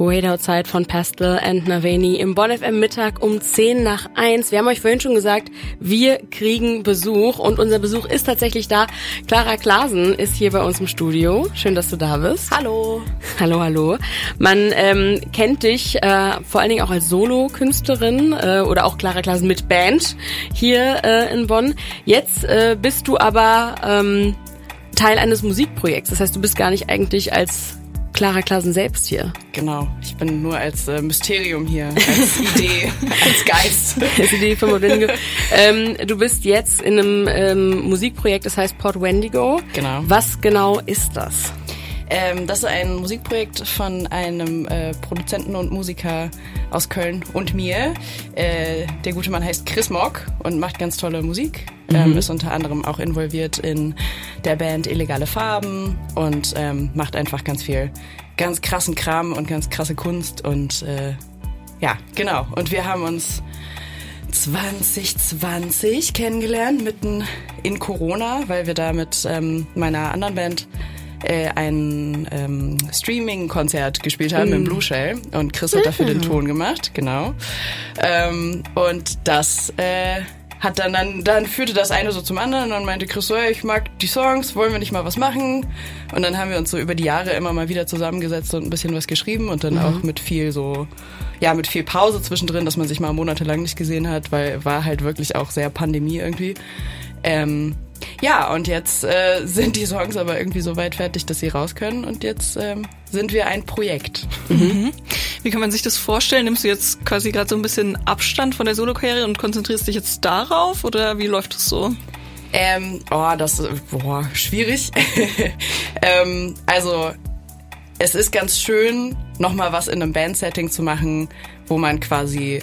Wait Outside von Pastel and Naveni im Bonn FM Mittag um 10 nach 1. Wir haben euch vorhin schon gesagt, wir kriegen Besuch und unser Besuch ist tatsächlich da. Clara Klasen ist hier bei uns im Studio. Schön, dass du da bist. Hallo. Hallo, hallo. Man ähm, kennt dich äh, vor allen Dingen auch als Solo-Künstlerin äh, oder auch Clara Klasen mit Band hier äh, in Bonn. Jetzt äh, bist du aber ähm, Teil eines Musikprojekts. Das heißt, du bist gar nicht eigentlich als Clara Klasen selbst hier. Genau, ich bin nur als äh, Mysterium hier, als Idee, als Geist. Als Idee für Wendigo. ähm, du bist jetzt in einem ähm, Musikprojekt, das heißt Port Wendigo. Genau. Was genau ist das? Ähm, das ist ein Musikprojekt von einem äh, Produzenten und Musiker aus Köln und mir. Äh, der gute Mann heißt Chris Mock und macht ganz tolle Musik. Ähm, ist unter anderem auch involviert in der Band Illegale Farben und ähm, macht einfach ganz viel ganz krassen Kram und ganz krasse Kunst und äh, ja, genau. Und wir haben uns 2020 kennengelernt, mitten in Corona, weil wir da mit ähm, meiner anderen Band äh, ein ähm, Streaming-Konzert gespielt haben mm. im Blue Shell und Chris hat dafür den Ton gemacht, genau. Ähm, und das äh, hat dann, dann, dann führte das eine so zum anderen und dann meinte Chris so, hey, ich mag die Songs, wollen wir nicht mal was machen? Und dann haben wir uns so über die Jahre immer mal wieder zusammengesetzt und ein bisschen was geschrieben und dann mhm. auch mit viel so, ja, mit viel Pause zwischendrin, dass man sich mal monatelang nicht gesehen hat, weil war halt wirklich auch sehr Pandemie irgendwie. Ähm, ja, und jetzt äh, sind die Songs aber irgendwie so weit fertig, dass sie raus können und jetzt ähm, sind wir ein Projekt. Mhm. Wie kann man sich das vorstellen? Nimmst du jetzt quasi gerade so ein bisschen Abstand von der Solokarriere und konzentrierst dich jetzt darauf oder wie läuft es so? Ähm, oh, das, boah, schwierig. ähm, also, es ist ganz schön, nochmal was in einem Bandsetting zu machen, wo man quasi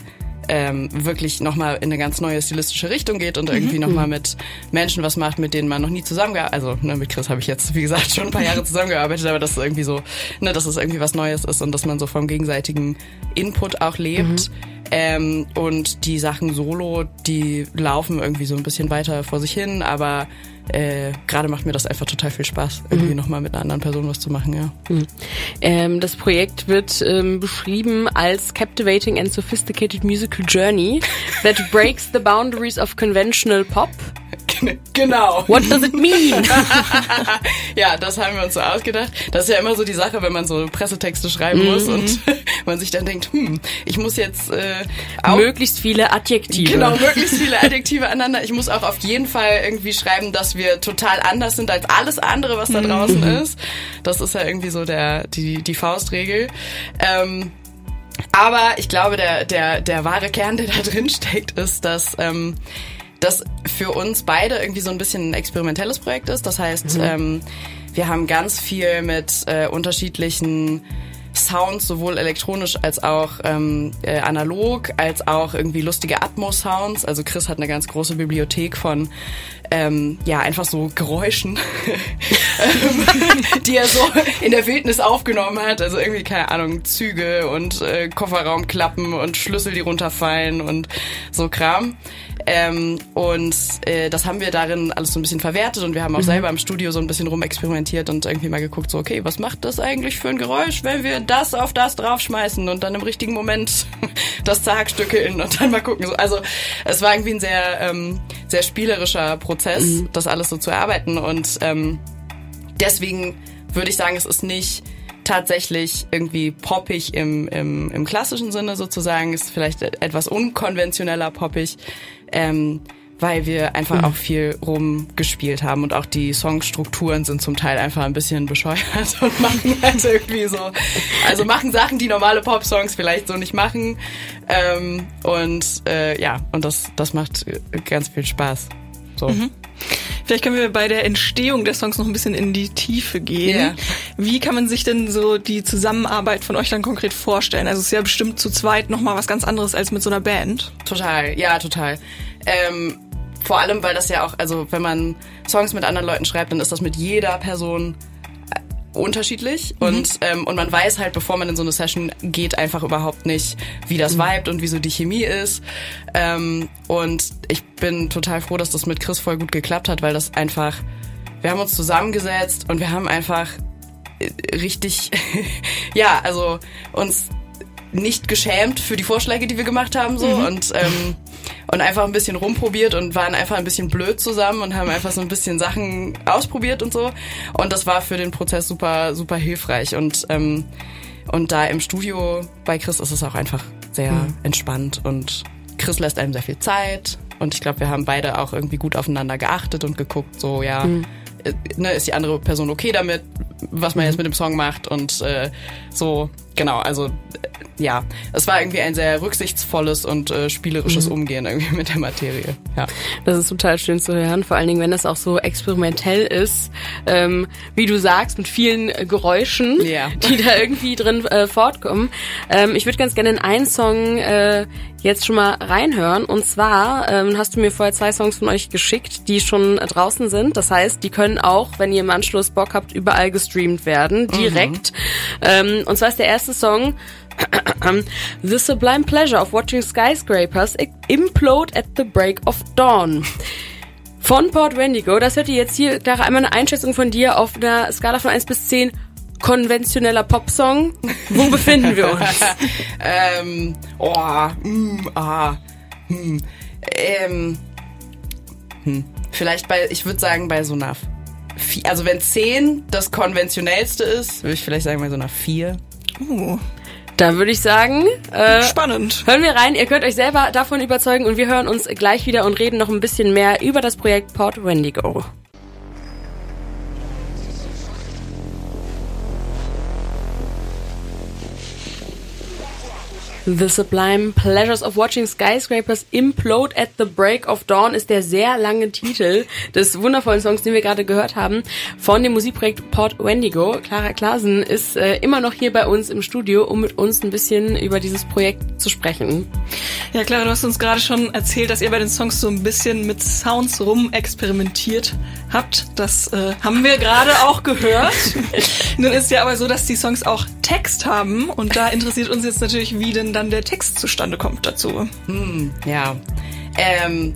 ähm, wirklich nochmal in eine ganz neue stilistische Richtung geht und irgendwie mhm. nochmal mit Menschen was macht, mit denen man noch nie zusammengearbeitet Also ne, mit Chris habe ich jetzt, wie gesagt, schon ein paar Jahre zusammengearbeitet, aber das ist irgendwie so, ne, dass es irgendwie was Neues ist und dass man so vom gegenseitigen Input auch lebt. Mhm. Ähm, und die Sachen solo, die laufen irgendwie so ein bisschen weiter vor sich hin, aber äh, gerade macht mir das einfach total viel Spaß, irgendwie mhm. nochmal mit einer anderen Person was zu machen, ja. Mhm. Ähm, das Projekt wird ähm, beschrieben als Captivating and Sophisticated Musical Journey that breaks the boundaries of conventional pop genau. What does it mean? ja, das haben wir uns so ausgedacht. Das ist ja immer so die Sache, wenn man so Pressetexte schreiben mhm. muss und man sich dann denkt, hm, ich muss jetzt äh, auch möglichst viele Adjektive. Genau, möglichst viele Adjektive aneinander. Ich muss auch auf jeden Fall irgendwie schreiben, dass wir total anders sind als alles andere, was da mhm. draußen mhm. ist. Das ist ja irgendwie so der die die Faustregel. Ähm, aber ich glaube, der der der wahre Kern, der da drin steckt, ist, dass ähm, das für uns beide irgendwie so ein bisschen ein experimentelles Projekt ist. Das heißt, mhm. ähm, wir haben ganz viel mit äh, unterschiedlichen Sounds, sowohl elektronisch als auch ähm, äh, analog, als auch irgendwie lustige Atmos-Sounds. Also Chris hat eine ganz große Bibliothek von ähm, ja einfach so Geräuschen, die er so in der Wildnis aufgenommen hat. Also irgendwie keine Ahnung Züge und äh, Kofferraumklappen und Schlüssel, die runterfallen und so Kram. Ähm, und äh, das haben wir darin alles so ein bisschen verwertet und wir haben auch mhm. selber im Studio so ein bisschen rumexperimentiert und irgendwie mal geguckt, so okay, was macht das eigentlich für ein Geräusch, wenn wir das auf das draufschmeißen und dann im richtigen Moment das zerhackstückeln und dann mal gucken. Also es war irgendwie ein sehr, ähm, sehr spielerischer Prozess, mhm. das alles so zu erarbeiten und ähm, deswegen würde ich sagen, es ist nicht tatsächlich irgendwie poppig im, im, im klassischen Sinne sozusagen, ist vielleicht etwas unkonventioneller poppig, ähm, weil wir einfach mhm. auch viel rumgespielt haben und auch die Songstrukturen sind zum Teil einfach ein bisschen bescheuert und machen halt irgendwie so, also machen Sachen, die normale Pop-Songs vielleicht so nicht machen ähm, und äh, ja, und das, das macht ganz viel Spaß. So. Mhm. Vielleicht können wir bei der Entstehung der Songs noch ein bisschen in die Tiefe gehen. Yeah. Wie kann man sich denn so die Zusammenarbeit von euch dann konkret vorstellen? Also es ist ja bestimmt zu zweit nochmal was ganz anderes als mit so einer Band. Total, ja, total. Ähm, vor allem, weil das ja auch, also wenn man Songs mit anderen Leuten schreibt, dann ist das mit jeder Person unterschiedlich mhm. und, ähm, und man weiß halt, bevor man in so eine Session geht, einfach überhaupt nicht, wie das mhm. vibet und wie so die Chemie ist. Ähm, und ich bin total froh, dass das mit Chris voll gut geklappt hat, weil das einfach, wir haben uns zusammengesetzt und wir haben einfach richtig, ja, also uns nicht geschämt für die Vorschläge, die wir gemacht haben, so mhm. und ähm, und einfach ein bisschen rumprobiert und waren einfach ein bisschen blöd zusammen und haben einfach so ein bisschen Sachen ausprobiert und so. Und das war für den Prozess super, super hilfreich. Und, ähm, und da im Studio bei Chris ist es auch einfach sehr mhm. entspannt und Chris lässt einem sehr viel Zeit. Und ich glaube, wir haben beide auch irgendwie gut aufeinander geachtet und geguckt, so ja, mhm. ne, ist die andere Person okay damit, was man jetzt mit dem Song macht und äh, so, genau, also ja, es war irgendwie ein sehr rücksichtsvolles und äh, spielerisches mhm. Umgehen irgendwie mit der Materie. Ja. Das ist total schön zu hören, vor allen Dingen, wenn das auch so experimentell ist, ähm, wie du sagst, mit vielen äh, Geräuschen, ja. die da irgendwie drin äh, fortkommen. Ähm, ich würde ganz gerne in einen Song äh, jetzt schon mal reinhören. Und zwar ähm, hast du mir vorher zwei Songs von euch geschickt, die schon äh, draußen sind. Das heißt, die können auch, wenn ihr im Anschluss Bock habt, überall gestreamt werden, direkt. Mhm. Ähm, und zwar ist der erste Song The sublime pleasure of watching skyscrapers implode at the break of dawn. Von Port Wendigo, das hört ihr jetzt hier, Clara, einmal eine Einschätzung von dir auf einer Skala von 1 bis 10. Konventioneller Popsong. Wo befinden wir uns? ähm, oh, mm, ah, hm, ähm, hm. Vielleicht bei, ich würde sagen, bei so einer, also wenn 10 das konventionellste ist, würde ich vielleicht sagen bei so einer 4. Uh. Da würde ich sagen, äh, spannend. Hören wir rein. Ihr könnt euch selber davon überzeugen und wir hören uns gleich wieder und reden noch ein bisschen mehr über das Projekt Port Wendigo. The Sublime Pleasures of Watching Skyscrapers Implode at the Break of Dawn ist der sehr lange Titel des wundervollen Songs, den wir gerade gehört haben, von dem Musikprojekt Port Wendigo. Clara Klasen ist äh, immer noch hier bei uns im Studio, um mit uns ein bisschen über dieses Projekt zu sprechen. Ja, Clara, du hast uns gerade schon erzählt, dass ihr bei den Songs so ein bisschen mit Sounds rum experimentiert habt. Das äh, haben wir gerade auch gehört. Nun ist ja aber so, dass die Songs auch Text haben und da interessiert uns jetzt natürlich, wie denn dann der Text zustande kommt dazu. Hm, ja. Ähm,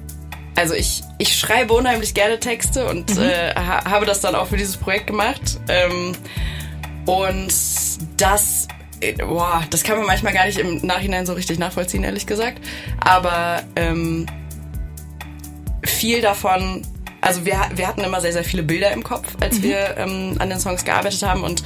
also ich, ich schreibe unheimlich gerne Texte und mhm. äh, ha habe das dann auch für dieses Projekt gemacht. Ähm, und das, boah, das kann man manchmal gar nicht im Nachhinein so richtig nachvollziehen, ehrlich gesagt. Aber ähm, viel davon also wir, wir hatten immer sehr, sehr viele Bilder im Kopf, als mhm. wir ähm, an den Songs gearbeitet haben. Und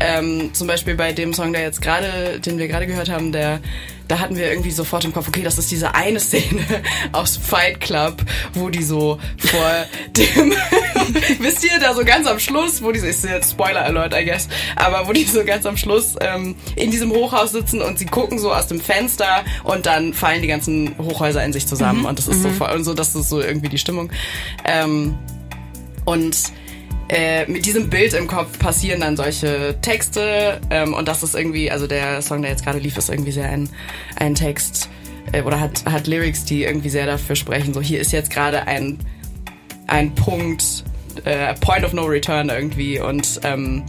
ähm, zum Beispiel bei dem Song, der jetzt gerade, den wir gerade gehört haben, der da hatten wir irgendwie sofort im Kopf, okay, das ist diese eine Szene aus Fight Club, wo die so vor dem, wisst ihr, da so ganz am Schluss, wo die, ist jetzt Spoiler Alert, I guess, aber wo die so ganz am Schluss ähm, in diesem Hochhaus sitzen und sie gucken so aus dem Fenster und dann fallen die ganzen Hochhäuser in sich zusammen mhm. und das ist mhm. so und so, das ist so irgendwie die Stimmung. Ähm, und äh, mit diesem Bild im Kopf passieren dann solche Texte ähm, und das ist irgendwie, also der Song, der jetzt gerade lief, ist irgendwie sehr ein, ein Text äh, oder hat, hat Lyrics, die irgendwie sehr dafür sprechen. So, hier ist jetzt gerade ein, ein Punkt, äh, Point of No Return irgendwie und ähm,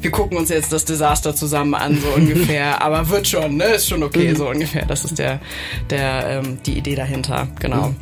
wir gucken uns jetzt das Desaster zusammen an, so ungefähr. Aber wird schon, ne? Ist schon okay, mhm. so ungefähr. Das ist der, der, ähm, die Idee dahinter, genau. Mhm.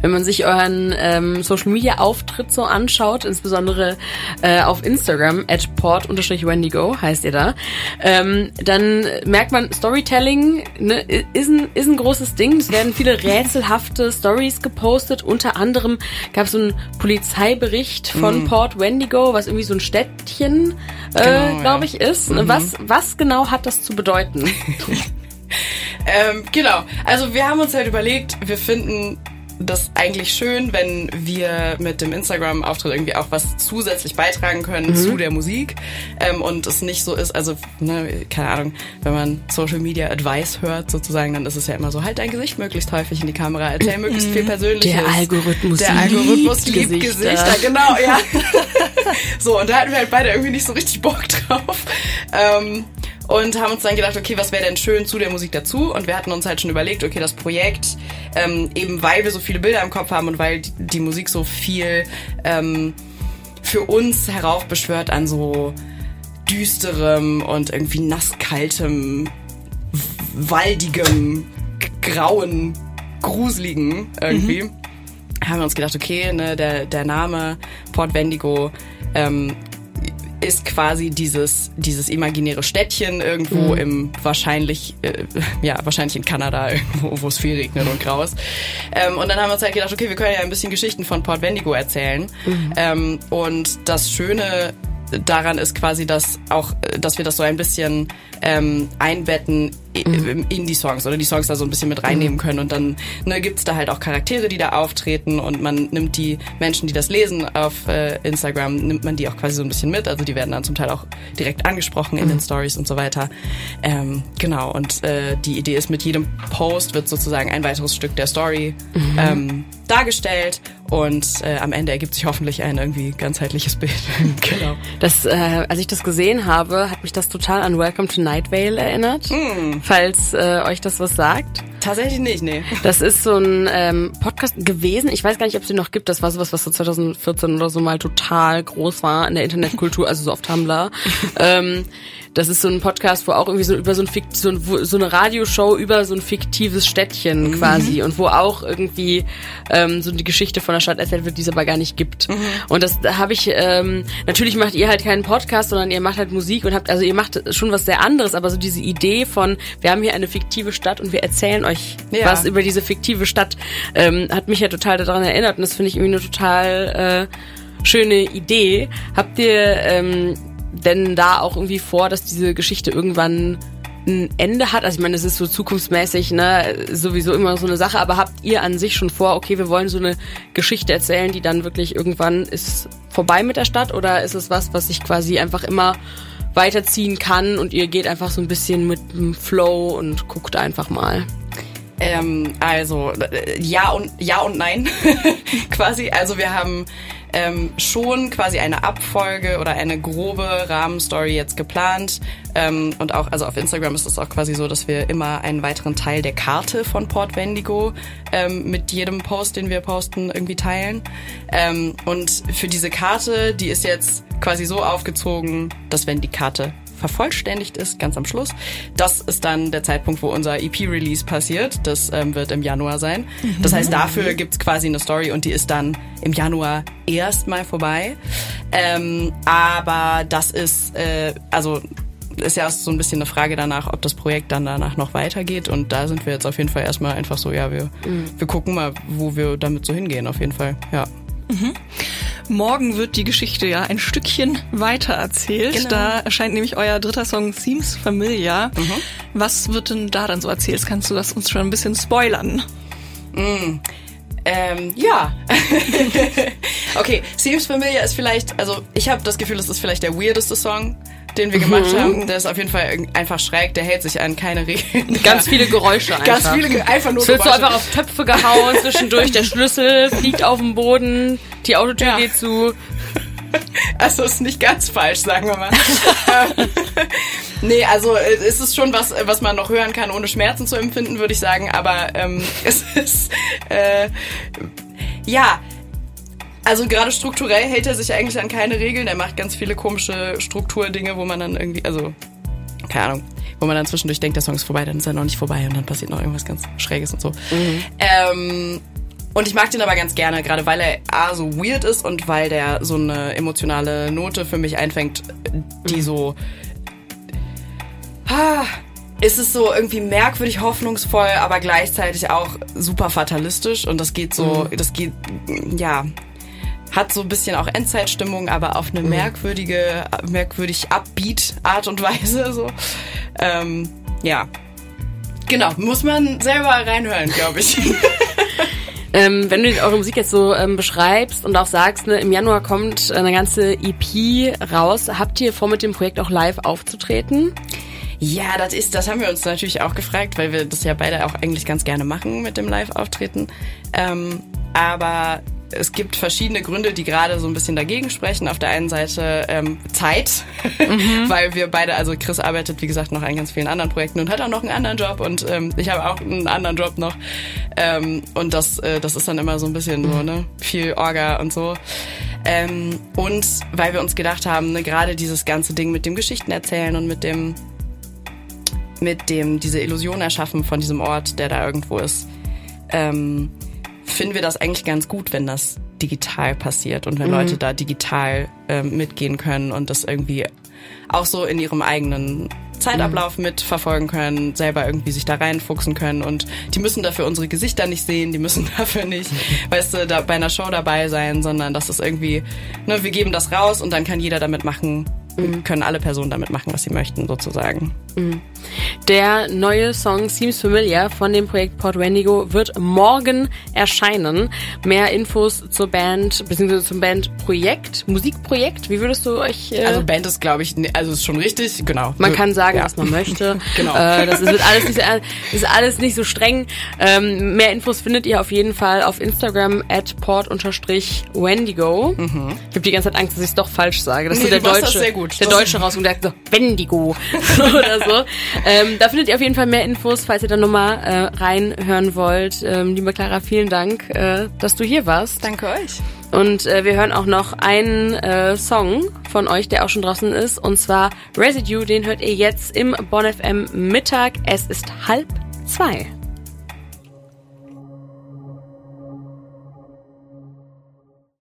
Wenn man sich euren ähm, Social Media Auftritt so anschaut, insbesondere äh, auf Instagram, at port-wendigo heißt ihr da, ähm, dann merkt man, Storytelling ne, ist, ein, ist ein großes Ding. Es werden viele rätselhafte Stories gepostet. Unter anderem gab es so einen Polizeibericht von mhm. Port Wendigo, was irgendwie so ein Städtchen, äh, genau, glaube ich, ist. Mhm. Was, was genau hat das zu bedeuten? ähm, genau. Also wir haben uns halt überlegt, wir finden das eigentlich schön, wenn wir mit dem Instagram-Auftritt irgendwie auch was zusätzlich beitragen können mhm. zu der Musik ähm, und es nicht so ist, also, ne, keine Ahnung, wenn man Social Media Advice hört sozusagen, dann ist es ja immer so, halt dein Gesicht möglichst häufig in die Kamera, erzähl möglichst viel mhm. Persönliches. Der Algorithmus Der Algorithmus liebt, liebt Gesichter. Gesichter. Genau, ja. so, und da hatten wir halt beide irgendwie nicht so richtig Bock drauf. Ähm, und haben uns dann gedacht, okay, was wäre denn schön zu der Musik dazu? Und wir hatten uns halt schon überlegt, okay, das Projekt, ähm, eben weil wir so viele Bilder im Kopf haben und weil die, die Musik so viel ähm, für uns heraufbeschwört an so düsterem und irgendwie nasskaltem, waldigem, grauen, gruseligen irgendwie. Mhm. Haben wir uns gedacht, okay, ne, der, der Name Port Wendigo ähm, ist quasi dieses, dieses imaginäre Städtchen irgendwo mhm. im wahrscheinlich, äh, ja, wahrscheinlich in Kanada irgendwo, wo es viel regnet und grau ist. Ähm, und dann haben wir uns halt gedacht, okay, wir können ja ein bisschen Geschichten von Port Wendigo erzählen. Mhm. Ähm, und das Schöne daran ist quasi, dass auch, dass wir das so ein bisschen ähm, einbetten. In die Songs oder die Songs da so ein bisschen mit reinnehmen mhm. können und dann ne, gibt es da halt auch Charaktere, die da auftreten und man nimmt die Menschen, die das lesen auf äh, Instagram, nimmt man die auch quasi so ein bisschen mit, also die werden dann zum Teil auch direkt angesprochen in mhm. den Stories und so weiter. Ähm, genau und äh, die Idee ist, mit jedem Post wird sozusagen ein weiteres Stück der Story mhm. ähm, dargestellt und äh, am Ende ergibt sich hoffentlich ein irgendwie ganzheitliches Bild. genau. Das, äh, als ich das gesehen habe, hat mich das total an Welcome to Night Vale erinnert, mm. Falls äh, euch das was sagt. Tatsächlich nicht, nee. Das ist so ein ähm, Podcast gewesen. Ich weiß gar nicht, ob es den noch gibt. Das war sowas, was so 2014 oder so mal total groß war in der Internetkultur, also so auf Tumblr. ähm, das ist so ein Podcast, wo auch irgendwie so über so, ein, so, ein, so eine Radioshow über so ein fiktives Städtchen mhm. quasi und wo auch irgendwie ähm, so die Geschichte von der Stadt erzählt wird, die es aber gar nicht gibt. Mhm. Und das da habe ich, ähm, natürlich macht ihr halt keinen Podcast, sondern ihr macht halt Musik und habt, also ihr macht schon was sehr anderes, aber so diese Idee von, wir haben hier eine fiktive Stadt und wir erzählen euch ja. was über diese fiktive Stadt, ähm, hat mich ja total daran erinnert und das finde ich irgendwie eine total äh, schöne Idee. Habt ihr ähm, denn da auch irgendwie vor, dass diese Geschichte irgendwann ein Ende hat? Also ich meine, es ist so zukunftsmäßig, ne, sowieso immer so eine Sache, aber habt ihr an sich schon vor, okay, wir wollen so eine Geschichte erzählen, die dann wirklich irgendwann ist vorbei mit der Stadt oder ist es was, was sich quasi einfach immer weiterziehen kann und ihr geht einfach so ein bisschen mit dem Flow und guckt einfach mal? Ähm, also äh, ja und ja und nein quasi. Also wir haben ähm, schon quasi eine Abfolge oder eine grobe Rahmenstory jetzt geplant. Ähm, und auch, also auf Instagram ist es auch quasi so, dass wir immer einen weiteren Teil der Karte von Port Wendigo ähm, mit jedem Post, den wir posten, irgendwie teilen. Ähm, und für diese Karte, die ist jetzt quasi so aufgezogen, dass wenn die Karte vervollständigt ist, ganz am Schluss. Das ist dann der Zeitpunkt, wo unser EP-Release passiert. Das ähm, wird im Januar sein. Das heißt, dafür gibt's quasi eine Story und die ist dann im Januar erstmal vorbei. Ähm, aber das ist, äh, also ist ja so ein bisschen eine Frage danach, ob das Projekt dann danach noch weitergeht. Und da sind wir jetzt auf jeden Fall erstmal einfach so, ja, wir, mhm. wir gucken mal, wo wir damit so hingehen, auf jeden Fall. Ja. Mhm. Morgen wird die Geschichte ja ein Stückchen weiter erzählt. Genau. Da erscheint nämlich euer dritter Song Seems Familiar. Mhm. Was wird denn da dann so erzählt? Kannst du das uns schon ein bisschen spoilern? Mm. Ähm, ja. okay, Seems Familiar ist vielleicht, also ich habe das Gefühl, es ist vielleicht der weirdeste Song den wir gemacht mhm. haben, der ist auf jeden Fall einfach schräg, der hält sich an keine Regeln. Ganz viele Geräusche einfach. Ganz viele, einfach nur Es wird so einfach auf Töpfe gehauen, zwischendurch der Schlüssel fliegt auf den Boden, die Autotür ja. geht zu. Also ist nicht ganz falsch, sagen wir mal. nee, also äh, es ist schon was, was man noch hören kann, ohne Schmerzen zu empfinden, würde ich sagen. Aber ähm, es ist äh, ja also gerade strukturell hält er sich eigentlich an keine Regeln. Er macht ganz viele komische Strukturdinge, wo man dann irgendwie, also keine Ahnung, wo man dann zwischendurch denkt, der Song ist vorbei, dann ist er noch nicht vorbei und dann passiert noch irgendwas ganz Schräges und so. Mhm. Ähm, und ich mag den aber ganz gerne, gerade weil er A, so weird ist und weil der so eine emotionale Note für mich einfängt, die so. Ah, ist es so irgendwie merkwürdig hoffnungsvoll, aber gleichzeitig auch super fatalistisch und das geht so, mhm. das geht, ja, hat so ein bisschen auch Endzeitstimmung, aber auf eine mhm. merkwürdige, merkwürdig upbeat Art und Weise. So. Ähm, ja. Genau, muss man selber reinhören, glaube ich. Ähm, wenn du eure Musik jetzt so ähm, beschreibst und auch sagst, ne, im Januar kommt eine ganze EP raus, habt ihr vor, mit dem Projekt auch live aufzutreten? Ja, das ist, das haben wir uns natürlich auch gefragt, weil wir das ja beide auch eigentlich ganz gerne machen mit dem Live-Auftreten. Ähm, aber es gibt verschiedene Gründe, die gerade so ein bisschen dagegen sprechen. Auf der einen Seite ähm, Zeit, mhm. weil wir beide, also Chris arbeitet wie gesagt noch an ganz vielen anderen Projekten und hat auch noch einen anderen Job und ähm, ich habe auch einen anderen Job noch. Ähm, und das, äh, das ist dann immer so ein bisschen so, ne, viel Orga und so. Ähm, und weil wir uns gedacht haben, ne, gerade dieses ganze Ding mit dem Geschichten erzählen und mit dem, mit dem diese Illusion erschaffen von diesem Ort, der da irgendwo ist. Ähm, finden wir das eigentlich ganz gut, wenn das digital passiert und wenn mhm. Leute da digital äh, mitgehen können und das irgendwie auch so in ihrem eigenen Zeitablauf mhm. mitverfolgen können, selber irgendwie sich da reinfuchsen können und die müssen dafür unsere Gesichter nicht sehen, die müssen dafür nicht, weißt du, da bei einer Show dabei sein, sondern das ist irgendwie, ne, wir geben das raus und dann kann jeder damit machen, mhm. können alle Personen damit machen, was sie möchten, sozusagen. Mhm. Der neue Song Seems Familiar von dem Projekt Port Wendigo wird morgen erscheinen. Mehr Infos zur Band, beziehungsweise zum Bandprojekt, Musikprojekt, wie würdest du euch... Äh also Band ist, glaube ich, also ist schon richtig, genau. Man kann sagen, ja. was man möchte. genau. Äh, das ist alles nicht so, ist alles nicht so streng. Ähm, mehr Infos findet ihr auf jeden Fall auf Instagram at port-wendigo. Mhm. Ich habe die ganze Zeit Angst, dass ich es doch falsch sage. Das nee, ist so der Deutsche, der Deutsche raus und der sagt so, Wendigo oder so. Ähm, da findet ihr auf jeden Fall mehr Infos, falls ihr da nochmal äh, reinhören wollt. Ähm, liebe Clara, vielen Dank, äh, dass du hier warst. Danke euch. Und äh, wir hören auch noch einen äh, Song von euch, der auch schon draußen ist, und zwar Residue. Den hört ihr jetzt im Bon FM Mittag. Es ist halb zwei.